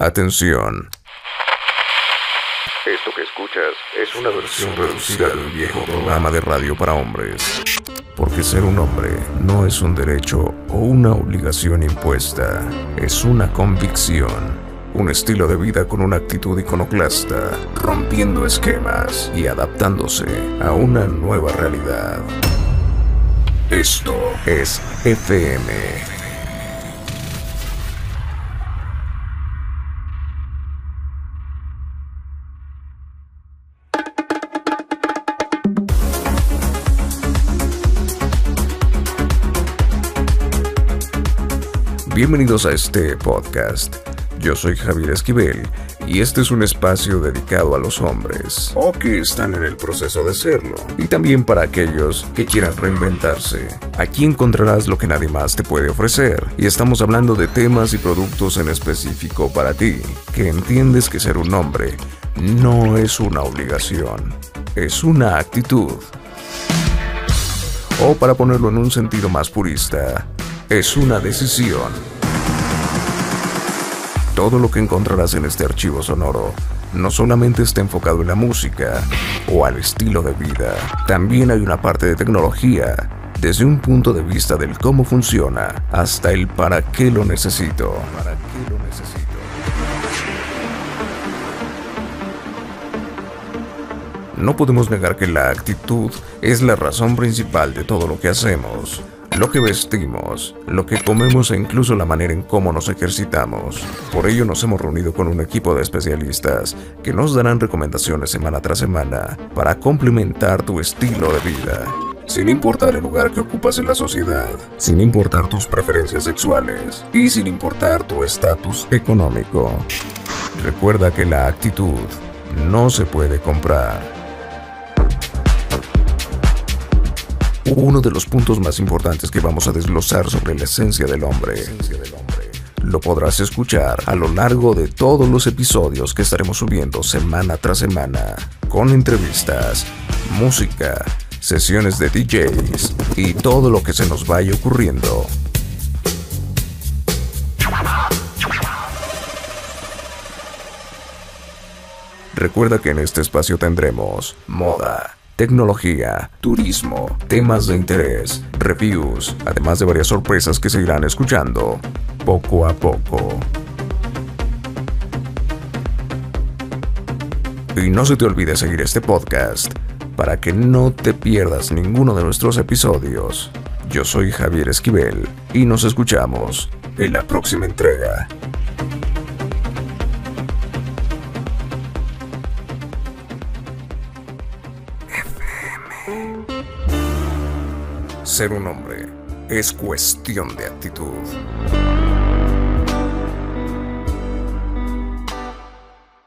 Atención. Esto que escuchas es una versión reducida del viejo programa de radio para hombres. Porque ser un hombre no es un derecho o una obligación impuesta, es una convicción. Un estilo de vida con una actitud iconoclasta, rompiendo esquemas y adaptándose a una nueva realidad. Esto es FM Bienvenidos a este podcast. Yo soy Javier Esquivel y este es un espacio dedicado a los hombres o que están en el proceso de serlo y también para aquellos que quieran reinventarse. Aquí encontrarás lo que nadie más te puede ofrecer y estamos hablando de temas y productos en específico para ti, que entiendes que ser un hombre no es una obligación, es una actitud. O para ponerlo en un sentido más purista, es una decisión. Todo lo que encontrarás en este archivo sonoro no solamente está enfocado en la música o al estilo de vida, también hay una parte de tecnología, desde un punto de vista del cómo funciona hasta el para qué lo necesito. ¿Para lo necesito? No podemos negar que la actitud es la razón principal de todo lo que hacemos lo que vestimos, lo que comemos e incluso la manera en cómo nos ejercitamos. Por ello nos hemos reunido con un equipo de especialistas que nos darán recomendaciones semana tras semana para complementar tu estilo de vida. Sin importar el lugar que ocupas en la sociedad, sin importar tus preferencias sexuales y sin importar tu estatus económico. Recuerda que la actitud no se puede comprar uno de los puntos más importantes que vamos a desglosar sobre la esencia del hombre. Lo podrás escuchar a lo largo de todos los episodios que estaremos subiendo semana tras semana, con entrevistas, música, sesiones de DJs y todo lo que se nos vaya ocurriendo. Recuerda que en este espacio tendremos moda, tecnología, turismo, temas de interés, reviews, además de varias sorpresas que se irán escuchando poco a poco. Y no se te olvide seguir este podcast para que no te pierdas ninguno de nuestros episodios. Yo soy Javier Esquivel y nos escuchamos en la próxima entrega. Ser un hombre es cuestión de actitud.